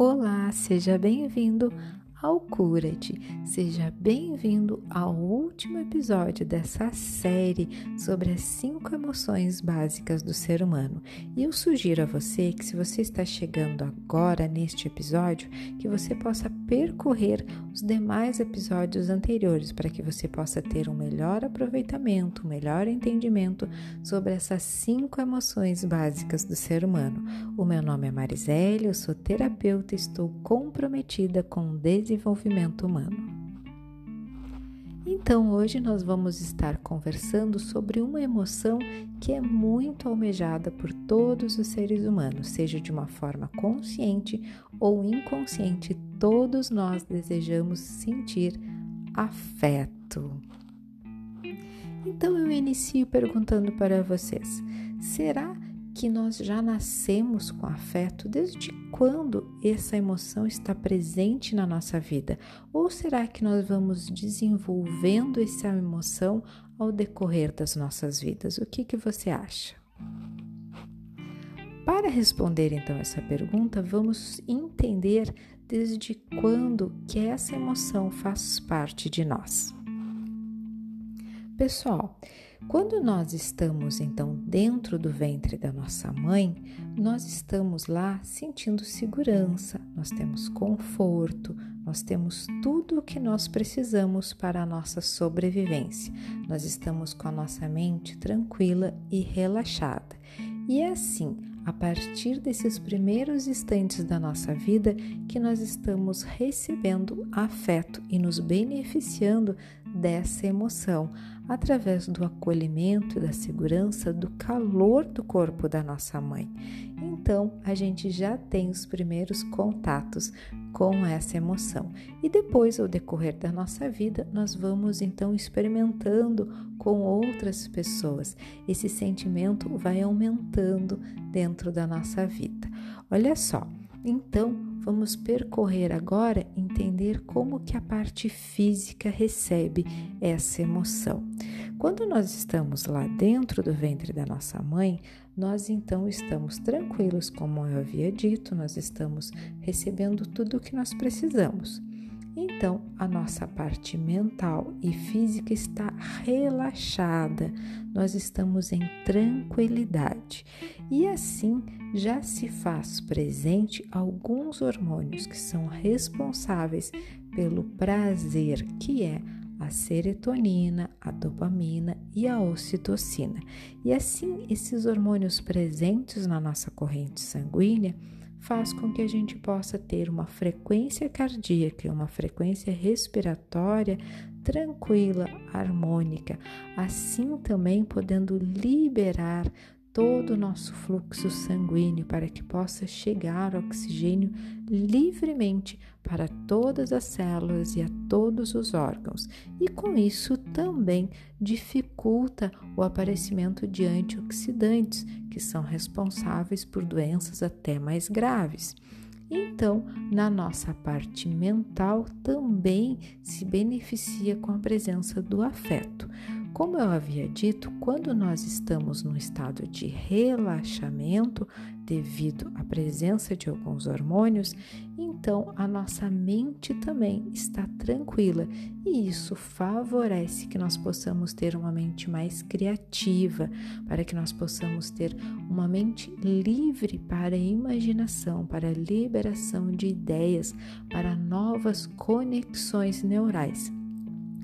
Olá, seja bem-vindo ao Cura-te. Seja bem-vindo ao último episódio dessa série sobre as cinco emoções básicas do ser humano. E eu sugiro a você que, se você está chegando agora neste episódio, que você possa percorrer os demais episódios anteriores para que você possa ter um melhor aproveitamento, um melhor entendimento sobre essas cinco emoções básicas do ser humano. O meu nome é Marisele, eu sou terapeuta e estou comprometida com o desenvolvimento humano. Então, hoje nós vamos estar conversando sobre uma emoção que é muito almejada por todos os seres humanos, seja de uma forma consciente ou inconsciente, todos nós desejamos sentir afeto. Então, eu inicio perguntando para vocês: será que nós já nascemos com afeto? Desde quando essa emoção está presente na nossa vida? Ou será que nós vamos desenvolvendo essa emoção ao decorrer das nossas vidas? O que, que você acha? Para responder então essa pergunta, vamos entender desde quando que essa emoção faz parte de nós. Pessoal, quando nós estamos então dentro do ventre da nossa mãe, nós estamos lá sentindo segurança, nós temos conforto, nós temos tudo o que nós precisamos para a nossa sobrevivência. Nós estamos com a nossa mente tranquila e relaxada. E é assim, a partir desses primeiros instantes da nossa vida que nós estamos recebendo afeto e nos beneficiando dessa emoção através do acolhimento, da segurança, do calor do corpo da nossa mãe. Então, a gente já tem os primeiros contatos com essa emoção. E depois, ao decorrer da nossa vida, nós vamos então experimentando com outras pessoas. Esse sentimento vai aumentando dentro da nossa vida. Olha só, então vamos percorrer agora entender como que a parte física recebe essa emoção. Quando nós estamos lá dentro do ventre da nossa mãe, nós então estamos tranquilos, como eu havia dito, nós estamos recebendo tudo o que nós precisamos. Então, a nossa parte mental e física está relaxada, nós estamos em tranquilidade. E assim já se faz presente alguns hormônios que são responsáveis pelo prazer, que é a serotonina, a dopamina e a ocitocina. E assim, esses hormônios presentes na nossa corrente sanguínea faz com que a gente possa ter uma frequência cardíaca, uma frequência respiratória tranquila, harmônica, assim também podendo liberar todo o nosso fluxo sanguíneo para que possa chegar oxigênio livremente para todas as células e a todos os órgãos, e com isso também dificulta o aparecimento de antioxidantes, que são responsáveis por doenças até mais graves. Então, na nossa parte mental também se beneficia com a presença do afeto. Como eu havia dito, quando nós estamos num estado de relaxamento devido à presença de alguns hormônios, então a nossa mente também está tranquila e isso favorece que nós possamos ter uma mente mais criativa, para que nós possamos ter uma mente livre para imaginação, para liberação de ideias, para novas conexões neurais.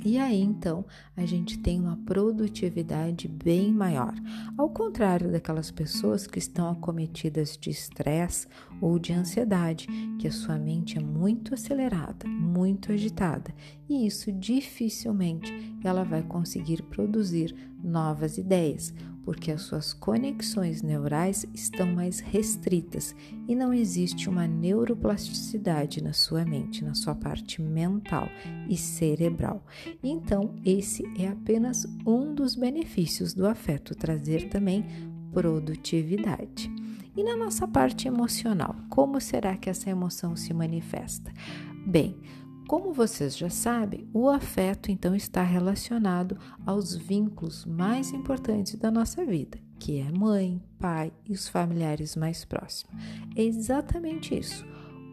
E aí então a gente tem uma produtividade bem maior. Ao contrário daquelas pessoas que estão acometidas de estresse ou de ansiedade, que a sua mente é muito acelerada, muito agitada, e isso dificilmente ela vai conseguir produzir novas ideias porque as suas conexões neurais estão mais restritas e não existe uma neuroplasticidade na sua mente, na sua parte mental e cerebral. Então, esse é apenas um dos benefícios do afeto trazer também produtividade. E na nossa parte emocional, como será que essa emoção se manifesta? Bem, como vocês já sabem, o afeto então está relacionado aos vínculos mais importantes da nossa vida, que é mãe, pai e os familiares mais próximos. É exatamente isso.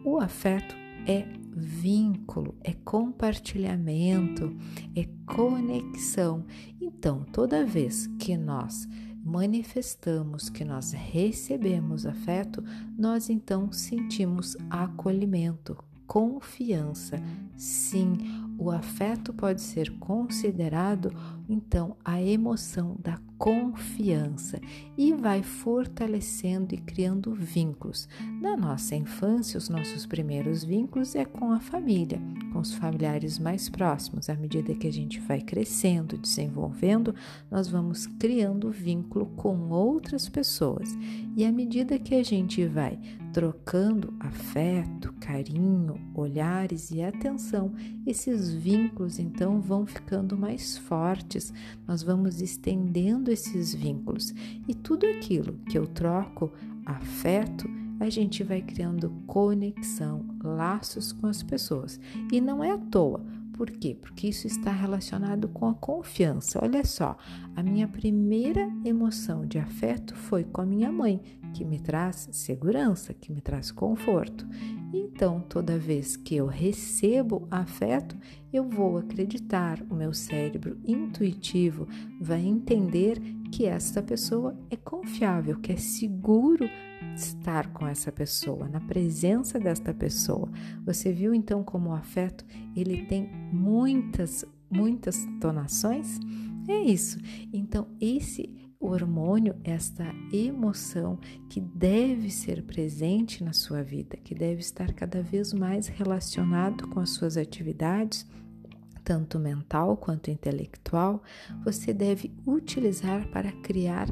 O afeto é vínculo, é compartilhamento, é conexão. Então, toda vez que nós manifestamos, que nós recebemos afeto, nós então sentimos acolhimento, confiança. Sim, o afeto pode ser considerado então a emoção da confiança e vai fortalecendo e criando vínculos. Na nossa infância, os nossos primeiros vínculos é com a família, com os familiares mais próximos. À medida que a gente vai crescendo, desenvolvendo, nós vamos criando vínculo com outras pessoas. E à medida que a gente vai trocando afeto, carinho, olhares e atenção, esses vínculos então vão ficando mais fortes, nós vamos estendendo esses vínculos e tudo aquilo que eu troco afeto, a gente vai criando conexão, laços com as pessoas. E não é à toa. Por quê? Porque isso está relacionado com a confiança. Olha só, a minha primeira emoção de afeto foi com a minha mãe, que me traz segurança, que me traz conforto. Então, toda vez que eu recebo afeto, eu vou acreditar, o meu cérebro intuitivo vai entender que esta pessoa é confiável, que é seguro estar com essa pessoa, na presença desta pessoa. Você viu então como o afeto, ele tem muitas, muitas tonações? É isso. Então, esse hormônio, esta emoção que deve ser presente na sua vida, que deve estar cada vez mais relacionado com as suas atividades, tanto mental quanto intelectual, você deve utilizar para criar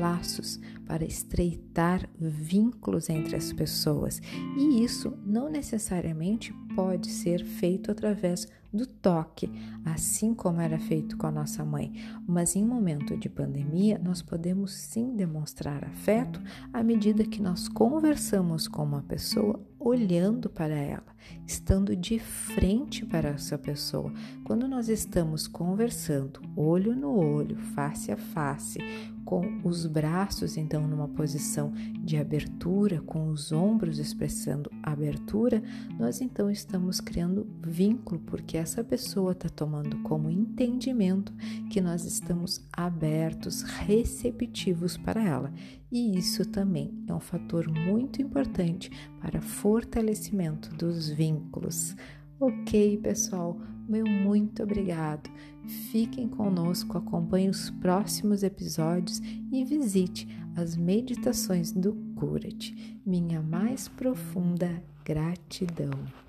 laços, para estreitar vínculos entre as pessoas. E isso não necessariamente pode ser feito através do toque, assim como era feito com a nossa mãe. Mas em momento de pandemia, nós podemos sim demonstrar afeto à medida que nós conversamos com uma pessoa olhando para ela, estando de frente para essa pessoa. Quando nós estamos conversando, olho no olho, face a face, com os braços então numa posição de abertura, com os ombros expressando abertura, nós então estamos criando vínculo, porque essa pessoa está tomando como entendimento que nós estamos abertos, receptivos para ela. E isso também é um fator muito importante para fortalecimento dos vínculos. Ok, pessoal, meu muito obrigado. Fiquem conosco, acompanhe os próximos episódios e visite as meditações do Cura-te. Minha mais profunda gratidão.